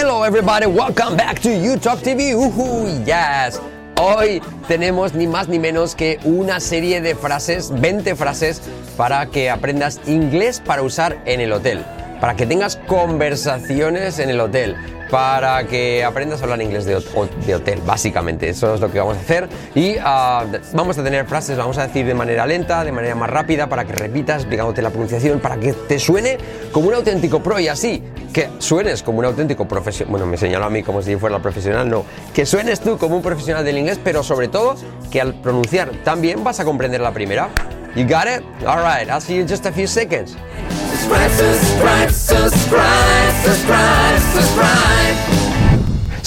Hello everybody, welcome back to YouTalk TV. Uhu, yes. Hoy tenemos ni más ni menos que una serie de frases, 20 frases para que aprendas inglés para usar en el hotel, para que tengas conversaciones en el hotel para que aprendas a hablar inglés de, hotel, básicamente. Eso es lo que vamos a hacer. Y ah, vamos a tener frases, vamos a decir de manera lenta, de manera más rápida, para que repitas, explicándote la pronunciación, para que te suene como un auténtico pro y así, que suenes como un auténtico profesional. Bueno, me señaló a mí como si fuera profesional, no. Que suenes tú como un profesional del inglés, pero sobre todo que al pronunciar también vas a comprender la primera. You got it? Alright, I'll see you in just a few seconds. Subscribe, subscribe, subscribe, subscribe, subscribe.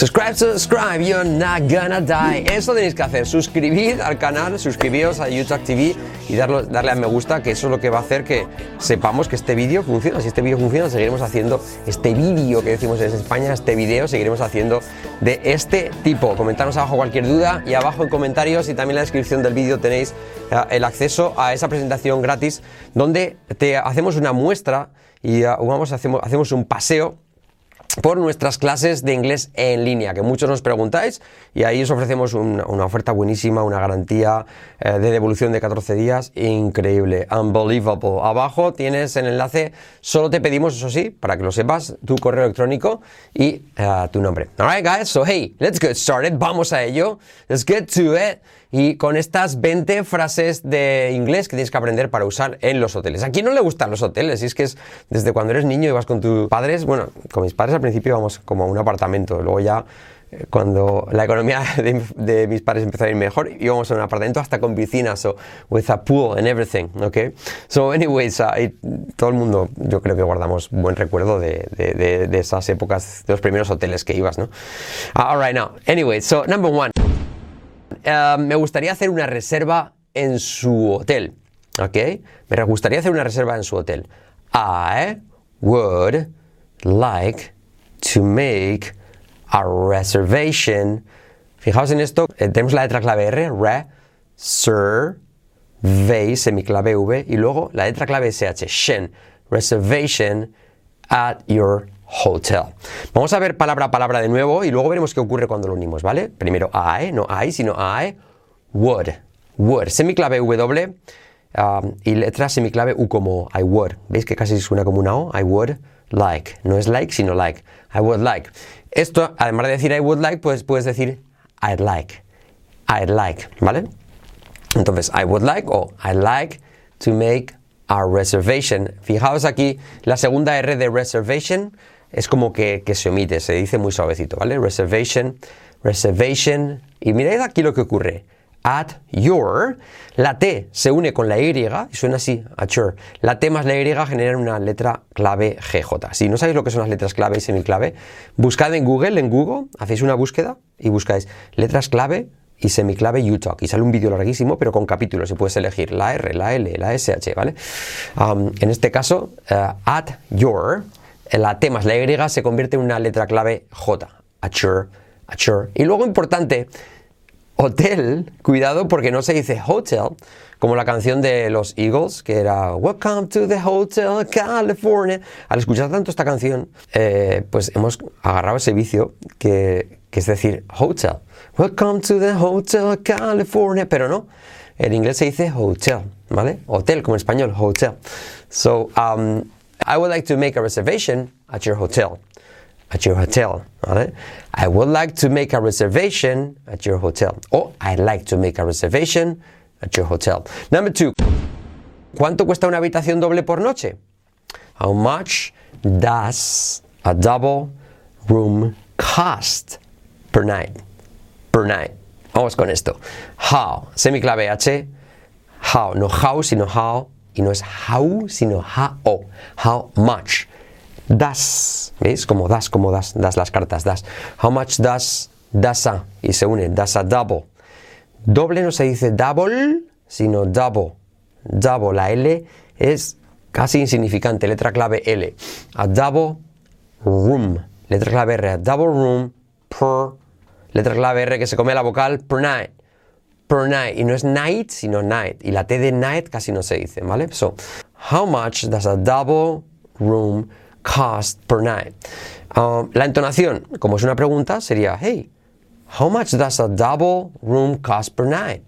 Subscribe, subscribe, you're not gonna die. Eso tenéis que hacer. Suscribid al canal, suscribíos a YouTube TV y darle, a me gusta, que eso es lo que va a hacer que sepamos que este vídeo funciona. Si este vídeo funciona, seguiremos haciendo este vídeo que decimos en España, este vídeo seguiremos haciendo de este tipo. Comentaros abajo cualquier duda y abajo en comentarios y también en la descripción del vídeo tenéis eh, el acceso a esa presentación gratis donde te hacemos una muestra y uh, vamos, hacemos un paseo por nuestras clases de inglés en línea, que muchos nos preguntáis, y ahí os ofrecemos una, oferta buenísima, una garantía eh, de devolución de 14 días, increíble, unbelievable. Abajo tienes el enlace, solo te pedimos, eso sí, para que lo sepas, tu correo electrónico y eh, tu nombre. Alright, guys, so hey, let's get started, vamos a ello, let's get to it y con estas 20 frases de inglés que tienes que aprender para usar en los hoteles. ¿A quién no le gustan los hoteles? Y es que es desde cuando eres niño y vas con tus padres, bueno, con mis padres al principio íbamos como a un apartamento, luego ya eh, cuando la economía de, mis padres empezó a ir mejor, íbamos a un apartamento hasta con piscina, so with a pool and everything, okay? So anyways, uh, todo el mundo yo creo que guardamos buen recuerdo de, de, de, esas épocas, de los primeros hoteles que ibas, ¿no? Uh, all right, now, anyway, so number one. Eh, me gustaría hacer una reserva en su hotel. ¿Ok? Me gustaría hacer una reserva en su hotel. I would like to make a reservation. Fijaos en esto, eh, tenemos la letra clave R, re, sir, ve, semiclave V, y luego la letra clave SH, shen, reservation at your hotel. Vamos a ver palabra a palabra de nuevo y luego veremos qué ocurre cuando lo unimos, ¿vale? Primero I, no I, sino I would. Would. Semiclave W um, y letra semiclave U como I would. ¿Veis que casi suena como una O? I would like. No es like, sino like. I would like. Esto, además de decir I would like, pues puedes decir I'd like. I'd like, ¿vale? Entonces, I would like o I'd like to make a reservation. Fijaos aquí la segunda R de reservation es como que, se omite, se dice muy suavecito, ¿vale? Reservation, reservation. Y mirad aquí lo que ocurre. At your, la T se une con la Y y suena así, at your. La T más la Y generan una letra clave GJ. Si no sabéis lo que son las letras clave y semiclave, buscad en Google, en Google, hacéis una búsqueda y buscáis letras clave y semiclave UTalk. Y sale un vídeo larguísimo, pero con capítulos. Y puedes elegir la R, la L, la SH, ¿vale? Um, en este caso, uh, at your la T más la Y se convierte en una letra clave J. Assure, assure. Y luego importante, hotel, cuidado porque no se dice hotel, como la canción de los Eagles, que era Welcome to the Hotel California. Al escuchar tanto esta canción, eh, pues hemos agarrado ese vicio que, es decir hotel. Welcome to the Hotel California, pero no. En inglés se dice hotel, ¿vale? Hotel como en español, hotel. So, um, I would like to make a reservation at your hotel. At your hotel. I would like to make a reservation at your hotel. Or I'd like to make a reservation at your hotel. Number two. ¿Cuánto cuesta una habitación doble por noche? How much does a double room cost per night? Per night. Vamos con esto. How. Semiclave H. How. No how, sino how. Y no es how, sino how. How much. Das. ¿Veis? Como das, como das. Das las cartas, das. How much does, does a. Y se une. Does a double. Doble no se dice double, sino double. Double. La L es casi insignificante. Letra clave L. A double room. Letra clave R. A double room per. Letra clave R que se come la vocal per night per night. Y no es night, sino night. Y la T de night casi no se dice, ¿vale? So, how much does a double room cost per night. Um, la entonación, como es una pregunta, sería, hey, how much does a double room cost per night?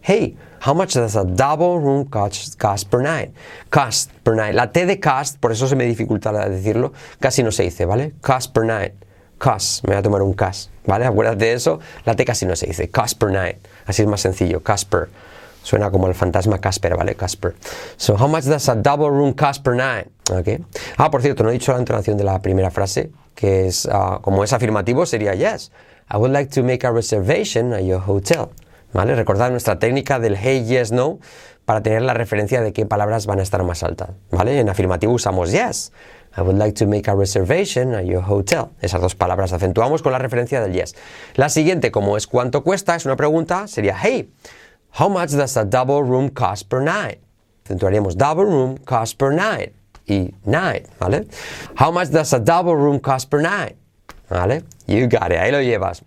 Hey, how much does a double room cost, cost per night? Cost per night. La T de cost, por eso se me dificulta decirlo, casi no se dice, ¿vale? Cost per night. Cost, me voy a tomar un cost, ¿vale? Acuérdate de eso, la T casi no se dice. Cost per night. Así es más sencillo, Casper. Suena como el fantasma Casper, ¿vale? Casper. So, how much does a double room cost per night? Okay. Ah, por cierto, no he dicho la entonación de la primera frase, que es, uh, como es afirmativo, sería yes. I would like to make a reservation at your hotel. ¿Vale? Recordad nuestra técnica del hey, yes, no, para tener la referencia de qué palabras van a estar más altas. ¿Vale? En afirmativo usamos yes. I would like to make a reservation at your hotel. Esas dos palabras acentuamos con la referencia del yes. La siguiente, como es cuánto cuesta, es una pregunta, sería hey, How much does a double room cost per night? Acentuaríamos double room cost per night y night, ¿vale? How much does a double room cost per night? ¿Vale? You got it, ahí lo llevas.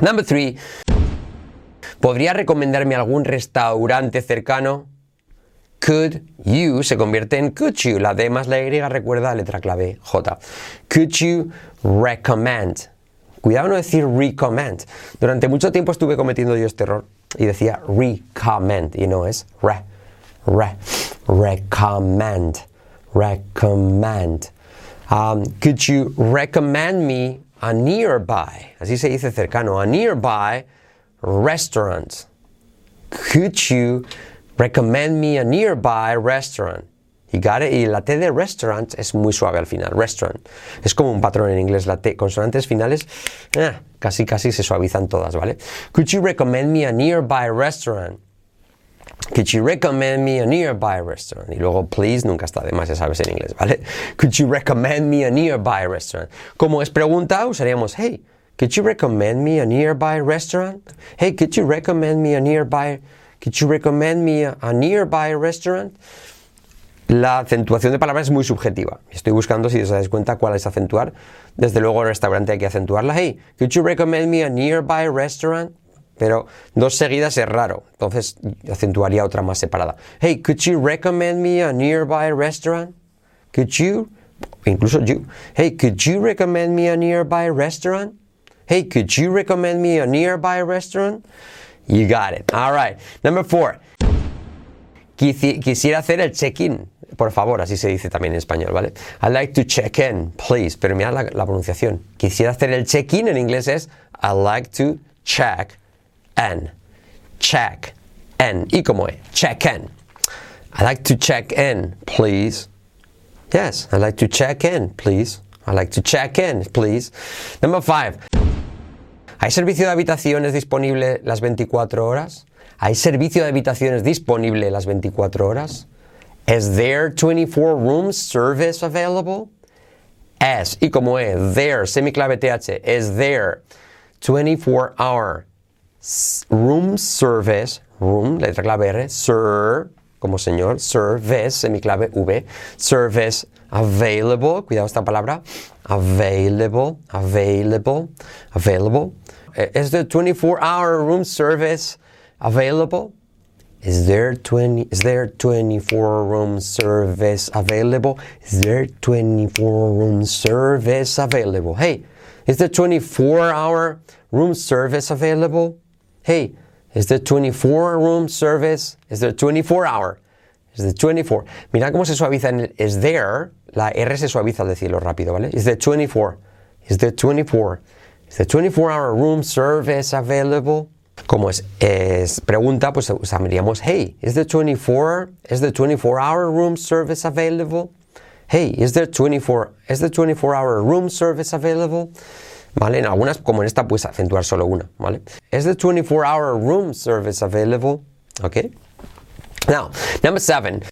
Number three. ¿Podría recomendarme algún restaurante cercano? Could you se convierte en could you. La D más la Y recuerda la letra clave J. Could you recommend? Cuidado no decir recommend. Durante mucho tiempo estuve cometiendo yo este error y decía recommend y no es re, re, recommend, recommend. Um, could you recommend me a nearby? Así se dice cercano, a nearby restaurant. Could you recommend me a nearby restaurant? Y, la T de restaurant es muy suave al final. Restaurant. Es como un patrón en inglés. La T, consonantes finales, eh, casi casi se suavizan todas, ¿vale? Could you recommend me a nearby restaurant? Could you recommend me a nearby restaurant? Y luego, please, nunca está de más, ya sabes en inglés, ¿vale? Could you recommend me a nearby restaurant? Como es pregunta, usaríamos, hey, could you recommend me a nearby restaurant? Hey, could you recommend me a nearby, could you recommend me a nearby restaurant? La acentuación de palabras es muy subjetiva. Estoy buscando, si os dais cuenta, cuál es acentuar. Desde luego, el restaurante hay que acentuarla. Hey, could you recommend me a nearby restaurant? Pero dos seguidas es raro, entonces acentuaría otra más separada. Hey, could you recommend me a nearby restaurant? Could you, incluso you. Hey, could you recommend me a nearby restaurant? Hey, could you recommend me a nearby restaurant? You got it. All right. Number four. Quisiera hacer el check-in por favor, así se dice también en español, ¿vale? I'd like to check in, please. Pero mira la, la pronunciación. Quisiera hacer el check-in en inglés es I'd like to check in. Check in. ¿Y cómo es? Check in. I'd like to check in, please. Yes, I'd like to check in, please. I'd like to check in, please. Number five. ¿Hay servicio de habitaciones disponible las 24 horas? ¿Hay servicio de habitaciones disponible las 24 horas? Is there 24 room service available? S. Y como es, there, semiclave TH, is there 24 hour room service, room, letra clave R, sir, como señor, service, semiclave V, service available, cuidado esta palabra, available, available, available. Is the 24 hour room service available? Is there 20 is there 24 room service available? Is there 24 room service available? Hey, is there 24 hour room service available? Hey, is there 24 room service? Is there 24 hour? Is there 24? Mira cómo se suaviza en el is there, la R se suaviza al decirlo rápido, ¿vale? Is there 24? Is there 24? Is there 24 hour room service available? Como es, pregunta, pues usaríamos, hey, is the 24, is the 24 hour room service available? Hey, is there 24, is the 24 hour room service available? ¿Vale? En algunas, como en esta, pues acentuar solo una, ¿vale? Is the 24 hour room service available? Okay. Now, number seven.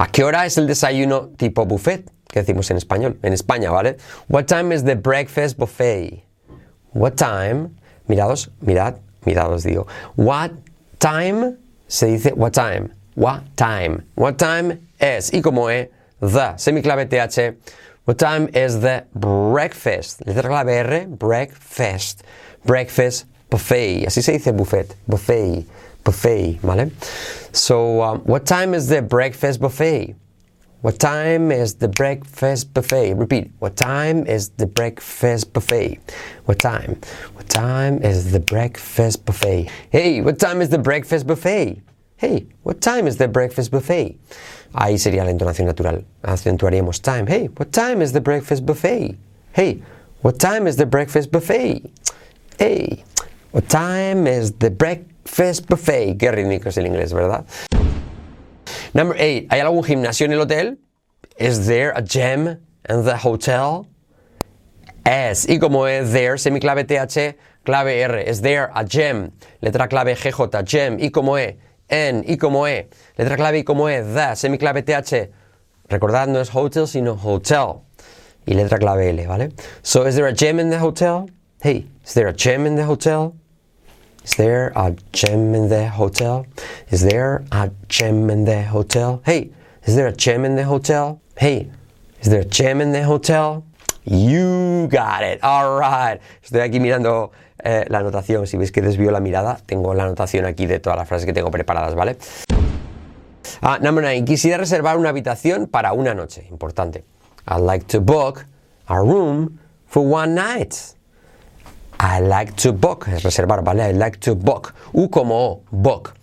¿A qué hora es el desayuno tipo buffet? Que decimos en español, en España, ¿vale? What time is the breakfast buffet? What time Mirados, mirad, mirados digo. What time se dice what time. What time. What time is. Y como es the, semiclave TH. What time is the breakfast? Letra clave R, breakfast. Breakfast buffet. Así se dice buffet. Buffet. Buffet, ¿vale? So, um, what time is the breakfast buffet? What time is the breakfast buffet? Repeat. What time is the breakfast buffet? What time? What time is the breakfast buffet? Hey, what time is the breakfast buffet? Hey, what time is the breakfast buffet? Ahí sería la entonación natural. Acentuaríamos time. Hey, what time is the breakfast buffet? Hey, what time is the breakfast buffet? Hey, what time is the breakfast buffet? Qué rítmico es el inglés, ¿verdad? Number eight. ¿Hay algún gimnasio en el hotel? Is there a gym in the hotel? Es. Y como es there, semiclave TH, clave R. Is there a gym? Letra clave GJ, gym. Y como E. En. Y como E. Letra clave y como E. The. Semiclave TH. Recordad, no es hotel, sino hotel. Y letra clave L, ¿vale? So, is there a gym in the hotel? Hey, is there a gym in the hotel? Is there a gym in the hotel? Is there a gym in the hotel? Hey, is there a gym in the hotel? Hey, is there a gym in the hotel? You got it. All right. Estoy aquí mirando eh, la anotación. Si veis que desvío la mirada, tengo la anotación aquí de todas las frases que tengo preparadas, ¿vale? Ah, number nine. Quisiera reservar una habitación para una noche. Importante. I'd like to book a room for one night. I like to book, es reservar, ¿vale? I like to book. U como O, book.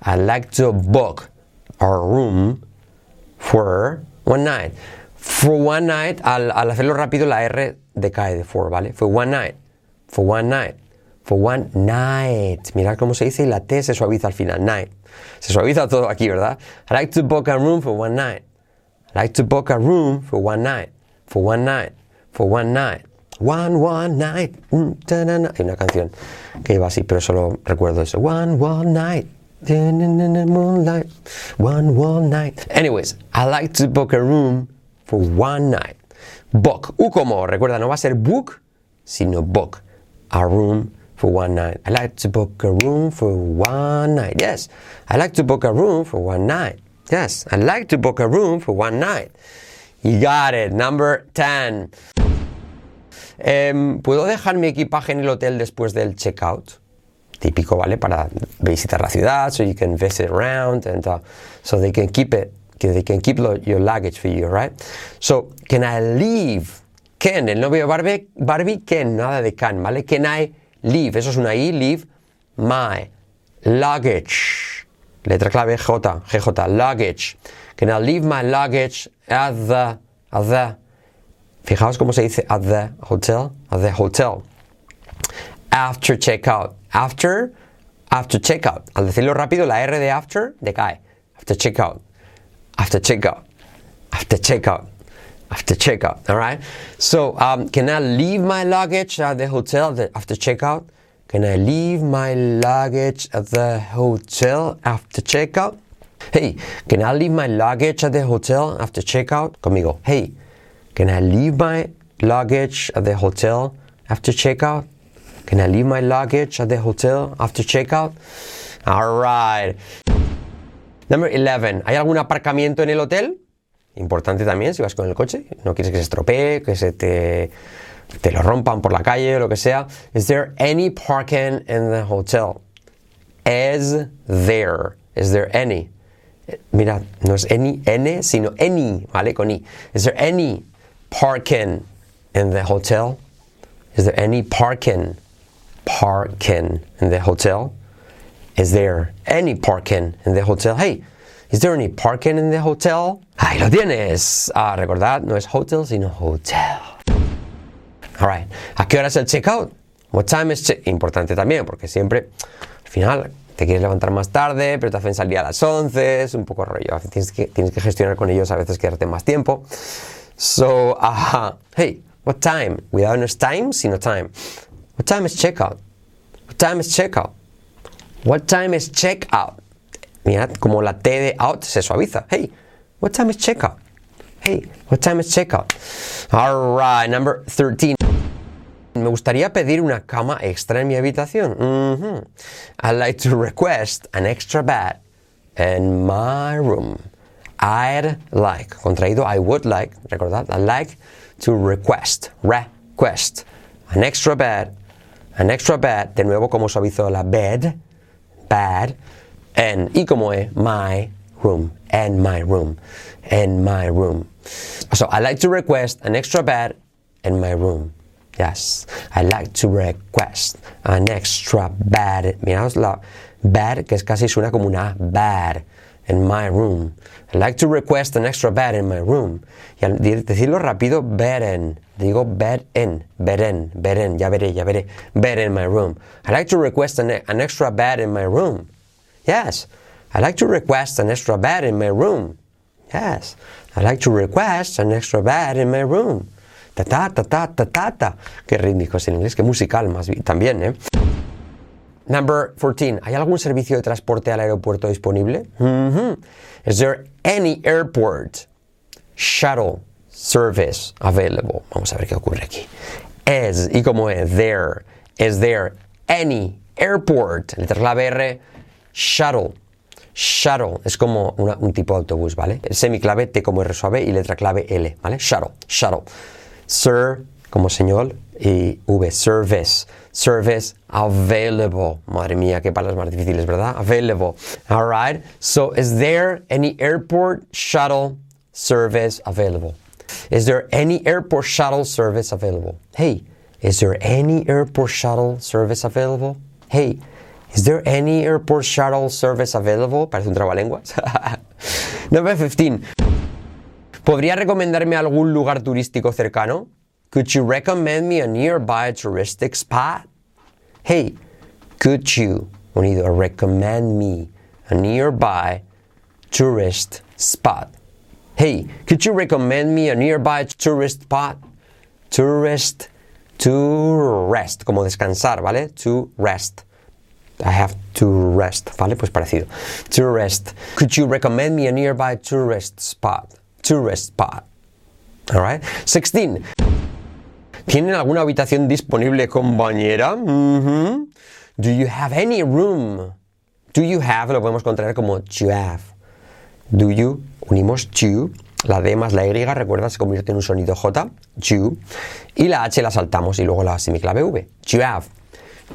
I like to book a room for one night. For one night, al, al hacerlo rápido, la R decae de for, ¿vale? For one night. For one night. For one night. Mirad cómo se dice y la T se suaviza al final. Night. Se suaviza todo aquí, ¿verdad? I like to book a room for one night. I like to book a room for one night. For one night. For one night. One One Night. Mm, Hay una canción que iba así, pero solo recuerdo eso. One One Night. Moonlight. One One Night. Anyways, I like to book a room for one night. Book. U como, recuerda, no va a ser book, sino book. A room for one night. I like to book a room for one night. Yes, I like to book a room for one night. Yes, I like to book a room for one night. You got it. Number 10. Em, ¿Puedo dejar mi equipaje en el hotel después del checkout? Típico, ¿vale? Para visitar la ciudad, so you can visit around and uh, so they can keep it, they can keep your luggage for you, right? So, can I leave? Can, el novio Barbie, Barbie, can, nada de can, ¿vale? Can I leave? Eso es una I, leave my luggage. Letra clave J, GJ, luggage. Can I leave my luggage at the, at the Fijaos cómo se dice at the hotel, at the hotel. After checkout. After, after checkout. Al decirlo rápido, la R de after decae. After checkout. After checkout. After checkout. After checkout. All right. So, um, can I leave my luggage at the hotel after checkout? Can I leave my luggage at the hotel after checkout? Hey, can I leave my luggage at the hotel after checkout? Conmigo. Hey, can I leave my luggage at the hotel after checkout? Can I leave my luggage at the hotel after checkout? All right. Number 11. ¿Hay algún aparcamiento en el hotel? Importante también si vas con el coche. No quieres que se estropee, que se te, te lo rompan por la calle o lo que sea. Is there any parking in the hotel? Is there? Is there any? Mira, no es any, N, sino any, ¿vale? Con I. Is there any parking in the hotel? Is there any parking? Parking in the hotel? Is there any parking in the hotel? Hey, is there any parking in the hotel? Ahí lo tienes. Ah, recordad, no es hotel, sino hotel. Alright. ¿A qué hora es el checkout? What time is check? Importante también, porque siempre, al final, te quieres levantar más tarde, pero te hacen salir a las 11, es un poco rollo. Tienes que, tienes que gestionar con ellos a veces quedarte más tiempo. So, uh, hey, what time? Without no time, sino time. What time is checkout? What time is checkout? What time is checkout? Mirad, como la T de out se suaviza. Hey, what time is checkout? Hey, what time is checkout? All right, number 13. Me gustaría pedir una cama extra en mi habitación. Mm -hmm. I'd like to request an extra bed in my room. I'd like, contraído, I would like, recordad, I'd like to request, request, an extra bed, an extra bed, de nuevo como suavizo la bed, bed, en, y como es, my room, in my room, in my room. So I like to request an extra bed in my room. Yes, I like to request an extra bed. Miraos la bed, que es casi suena como una bed in my room. I like to request an extra bed in my room. Y al decirlo rápido, bed in. Digo bed in, bed in, bed in. Ya veré, ya veré. Bed in my room. I like to request an, an extra bed in my room. Yes, I like to request an extra bed in my room. Yes, I like to request an extra bed in my room. Ta ta ta ta ta ta ta. Qué rítmico es en inglés, qué musical más bien, también, ¿eh? Number 14. ¿Hay algún servicio de transporte al aeropuerto disponible? Mm-hmm. Is there any airport shuttle service available? Vamos a ver qué ocurre aquí. Is, y como es, there. Is there any airport? Letra clave R, shuttle. Shuttle es como una, un tipo de autobús, ¿vale? Semiclave T como R suave y letra clave L, ¿vale? Shuttle, shuttle. Sir como señal y V, service, service available. Madre mía, qué palabras más difíciles, ¿verdad? Available. All right. So, is there any airport shuttle service available? Is there any airport shuttle service available? Hey, is there any airport shuttle service available? Hey, is there any airport shuttle service available? Parece un trabalenguas. Number 15. ¿Podría recomendarme algún lugar turístico cercano? Could you recommend me a nearby touristic spot? Hey, could you, unido, recommend me a nearby tourist spot? Hey, could you recommend me a nearby tourist spot? Tourist, to rest, como descansar, ¿vale? To rest. I have to rest, ¿vale? Pues parecido. To rest. Could you recommend me a nearby tourist spot? Tourist spot. All right. 16. ¿Tienen alguna habitación disponible con bañera? Do you have any room? Do you have, lo podemos contraer como you have. Do you, unimos you, la D más la Y, recuerda, se convierte en un sonido J, you, y la H la saltamos y luego la semiclave V. You have,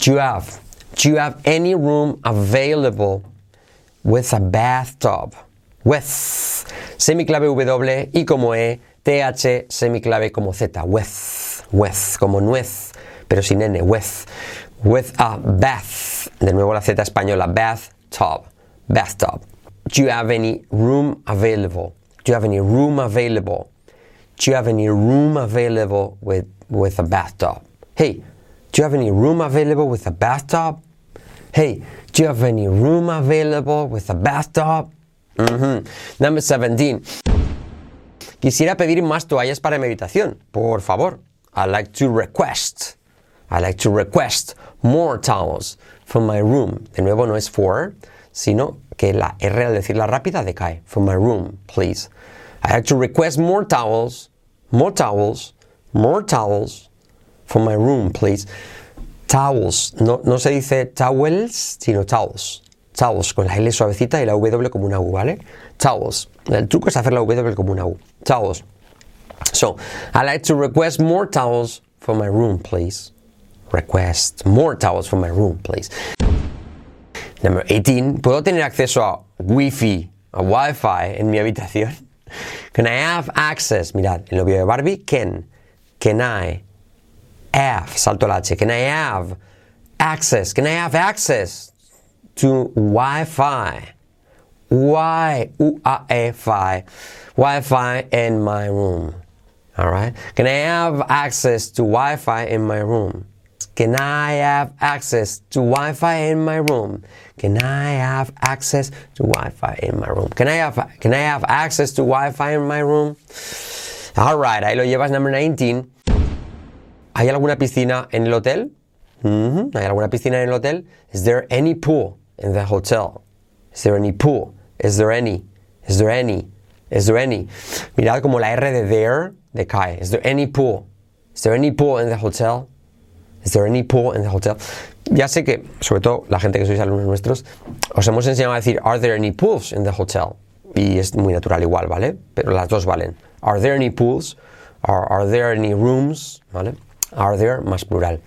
you have, do you have any room available with a bathtub? With, semiclave W y como E, TH, semiclave como Z, with with, como nuez, pero sin N, with, with a bath. De nuevo la Z española, bathtub, bathtub. Do you have any room available? Do you have any room available? Do you have any room available with, with a bathtub? Hey, do you have any room available with a bathtub? Hey, do you have any room available with a bathtub? Mm-hmm. Number 17. Quisiera pedir más toallas para mi habitación, por favor. I like to request. I like to request more towels from my room. De nuevo no es for, sino que la R al decirla rápida decae. From my room, please. I like to request more towels, more towels, more towels from my room, please. Towels. No, no se dice towels, sino towels. Towels, con la L suavecita y la W como una U, ¿vale? Towels. El truco es hacer la W como una U. Towels. So, I like to request more towels for my room, please. Request more towels for my room, please. Number 18. ¿Puedo tener acceso a Wi-Fi, a Wi-Fi en mi habitación? Can I have access? Mirad, en lo de Barbie, can. Can I have, salto la H, can I have access? Can I have access to Wi-Fi? Wi, U-A-E-Fi, Wi-Fi in my room. All right. Can I have access to Wi-Fi in my room? Can I have access to Wi-Fi in my room? Can I have access to Wi-Fi in my room? Can I have Can I have access to Wi-Fi in my room? All right. Ahí lo llevas. Number 19. ¿Hay alguna piscina en el hotel? Mm -hmm. ¿Hay alguna piscina en el hotel? Is there any pool in the hotel? Is there any pool? Is there any? Is there any? Is there any? Mirad como la R de there decae. Is there any pool? Is there any pool in the hotel? Is there any pool in the hotel? Ya sé que, sobre todo la gente que sois alumnos nuestros, os hemos enseñado a decir, are there any pools in the hotel? Y es muy natural igual, ¿vale? Pero las dos valen. Are there any pools? Are, are there any rooms? ¿Vale? Are there más plural.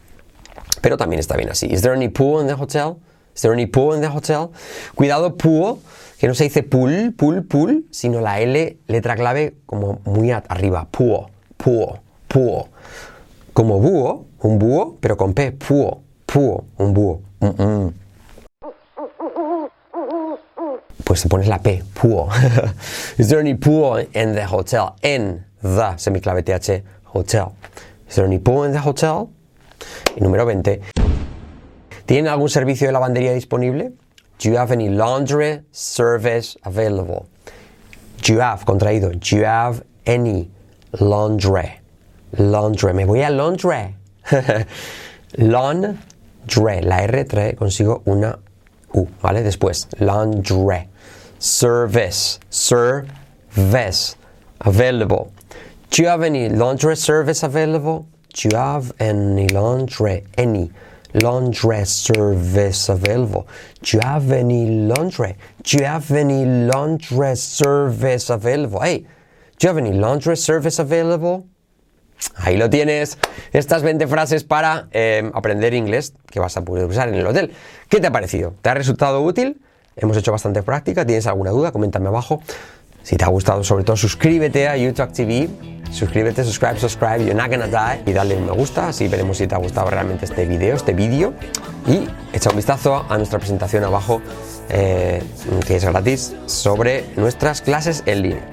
Pero también está bien así. Is there any pool in the hotel? Is there any pool in the hotel? Cuidado, pool, que no se dice pool, pool, pool, sino la L, letra clave, como muy arriba. Pool, pool, pool. Como búho, un búho, pero con P. Pool, pool, un búho. Mm, mm. Pues te pones la P, pool. Is there any pool in the hotel? En the, semiclave TH, hotel. Is there any pool in the hotel? Y número 20. ¿Tienen algún servicio de lavandería disponible? Do you have any laundry service available? Do you have, contraído, do you have any laundry? Laundry, me voy a laundry. laundry, la R trae consigo una U, ¿vale? Después, laundry. Service, service, available. Do you have any laundry service available? Do you have any laundry, any laundry service available? Do you have any laundry? Do you have any laundry service available? Hey, do you have any laundry service available? Ahí lo tienes, estas 20 frases para eh, aprender inglés que vas a poder usar en el hotel. ¿Qué te ha parecido? ¿Te ha resultado útil? Hemos hecho bastante práctica. ¿Tienes alguna duda? Coméntame abajo. Si te ha gustado, sobre todo, suscríbete a YouTube TV. Suscríbete, subscribe, subscribe, you're not gonna die. Y dale un me gusta, así veremos si te ha gustado realmente este video, este vídeo. Y echa un vistazo a nuestra presentación abajo, eh, que es gratis, sobre nuestras clases en línea.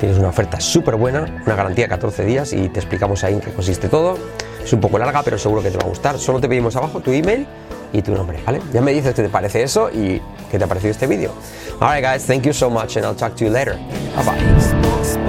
Tienes una oferta súper buena, una garantía de 14 días y te explicamos ahí en qué consiste todo. Es un poco larga, pero seguro que te va a gustar. Solo te pedimos abajo tu email y tu nombre, ¿vale? Ya me dices qué te parece eso y qué te ha parecido este vídeo. Alright guys, thank you so much and I'll talk to you later. Bye bye.